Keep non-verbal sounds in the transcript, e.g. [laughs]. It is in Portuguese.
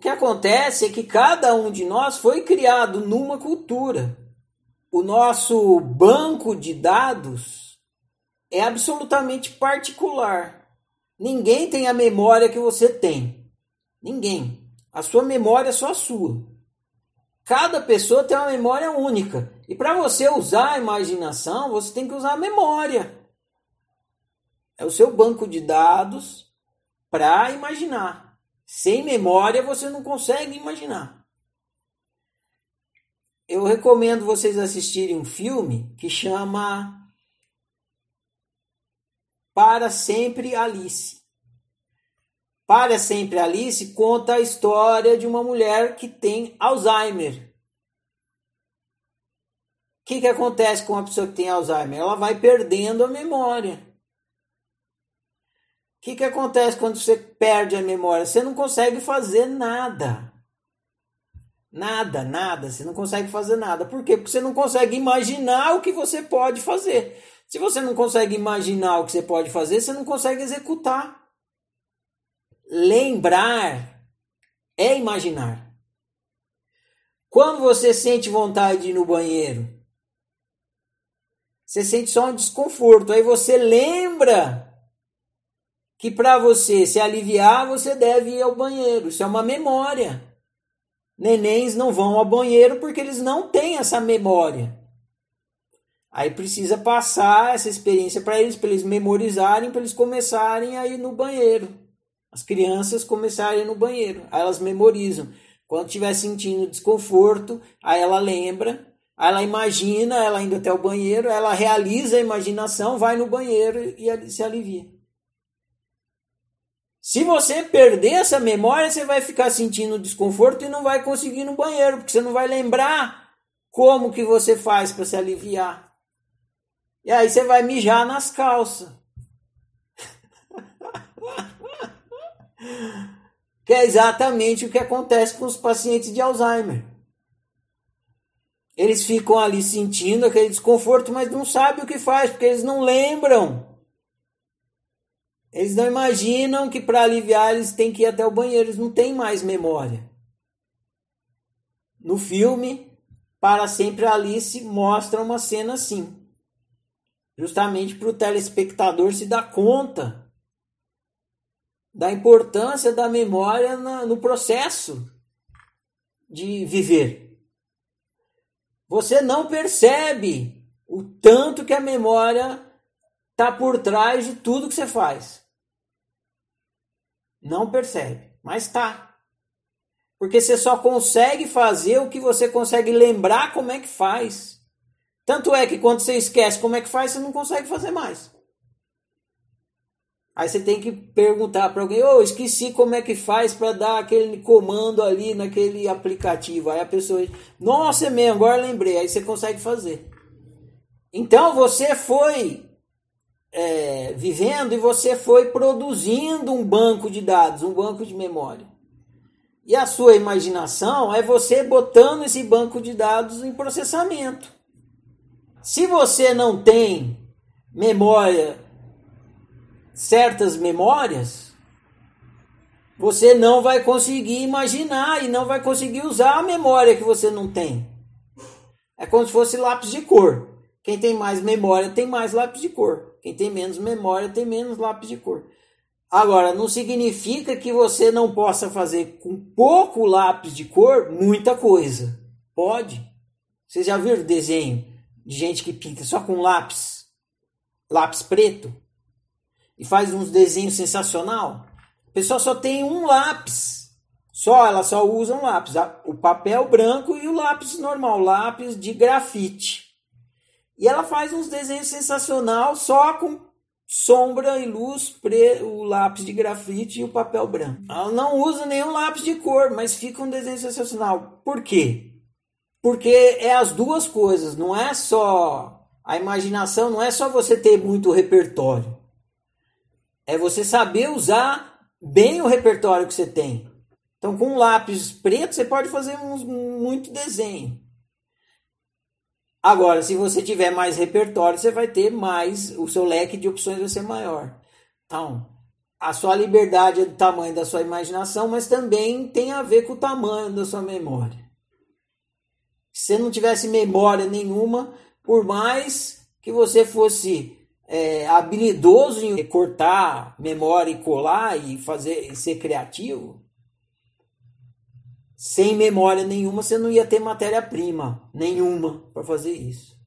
que acontece é que cada um de nós foi criado numa cultura. O nosso banco de dados é absolutamente particular. Ninguém tem a memória que você tem. Ninguém. A sua memória é só sua. Cada pessoa tem uma memória única. E para você usar a imaginação, você tem que usar a memória. É o seu banco de dados para imaginar. Sem memória você não consegue imaginar. Eu recomendo vocês assistirem um filme que chama Para Sempre Alice. Para Sempre Alice conta a história de uma mulher que tem Alzheimer. O que, que acontece com uma pessoa que tem Alzheimer? Ela vai perdendo a memória. O que, que acontece quando você perde a memória? Você não consegue fazer nada. Nada, nada. Você não consegue fazer nada. Por quê? Porque você não consegue imaginar o que você pode fazer. Se você não consegue imaginar o que você pode fazer, você não consegue executar. Lembrar é imaginar. Quando você sente vontade de ir no banheiro, você sente só um desconforto. Aí você lembra que para você se aliviar, você deve ir ao banheiro. Isso é uma memória. Nenéns não vão ao banheiro porque eles não têm essa memória. Aí precisa passar essa experiência para eles, para eles memorizarem, para eles começarem a ir no banheiro. As crianças começarem no banheiro. Aí elas memorizam. Quando estiver sentindo desconforto, aí ela lembra, aí ela imagina, ela indo até o banheiro, ela realiza a imaginação, vai no banheiro e se alivia. Se você perder essa memória, você vai ficar sentindo desconforto e não vai conseguir ir no banheiro, porque você não vai lembrar como que você faz para se aliviar. E aí você vai mijar nas calças. [laughs] que é exatamente o que acontece com os pacientes de Alzheimer. Eles ficam ali sentindo aquele desconforto, mas não sabem o que faz, porque eles não lembram eles não imaginam que para aliviar eles têm que ir até o banheiro, eles não têm mais memória. No filme, Para Sempre Alice mostra uma cena assim. Justamente para o telespectador se dar conta da importância da memória no processo de viver. Você não percebe o tanto que a memória está por trás de tudo que você faz. Não percebe, mas tá. Porque você só consegue fazer o que você consegue lembrar como é que faz. Tanto é que quando você esquece como é que faz, você não consegue fazer mais. Aí você tem que perguntar para alguém: "Ô, oh, esqueci como é que faz para dar aquele comando ali naquele aplicativo". Aí a pessoa "Nossa, é mesmo, agora lembrei". Aí você consegue fazer. Então você foi é, vivendo e você foi produzindo um banco de dados, um banco de memória. E a sua imaginação é você botando esse banco de dados em processamento. Se você não tem memória, certas memórias, você não vai conseguir imaginar e não vai conseguir usar a memória que você não tem. É como se fosse lápis de cor. Quem tem mais memória tem mais lápis de cor. Quem tem menos memória tem menos lápis de cor. Agora, não significa que você não possa fazer com pouco lápis de cor muita coisa. Pode. Você já viu desenho de gente que pinta só com lápis, lápis preto e faz uns desenhos sensacional? A pessoa só tem um lápis. Só, ela só usa um lápis, o papel branco e o lápis normal, lápis de grafite. E ela faz uns desenhos sensacional só com sombra e luz, o lápis de grafite e o papel branco. Ela não usa nenhum lápis de cor, mas fica um desenho sensacional. Por quê? Porque é as duas coisas, não é só a imaginação, não é só você ter muito repertório. É você saber usar bem o repertório que você tem. Então, com um lápis preto, você pode fazer uns, muito desenho. Agora, se você tiver mais repertório, você vai ter mais, o seu leque de opções vai ser maior. Então, a sua liberdade é do tamanho da sua imaginação, mas também tem a ver com o tamanho da sua memória. Se você não tivesse memória nenhuma, por mais que você fosse é, habilidoso em cortar memória e colar e fazer e ser criativo, sem memória nenhuma você não ia ter matéria-prima nenhuma para fazer isso.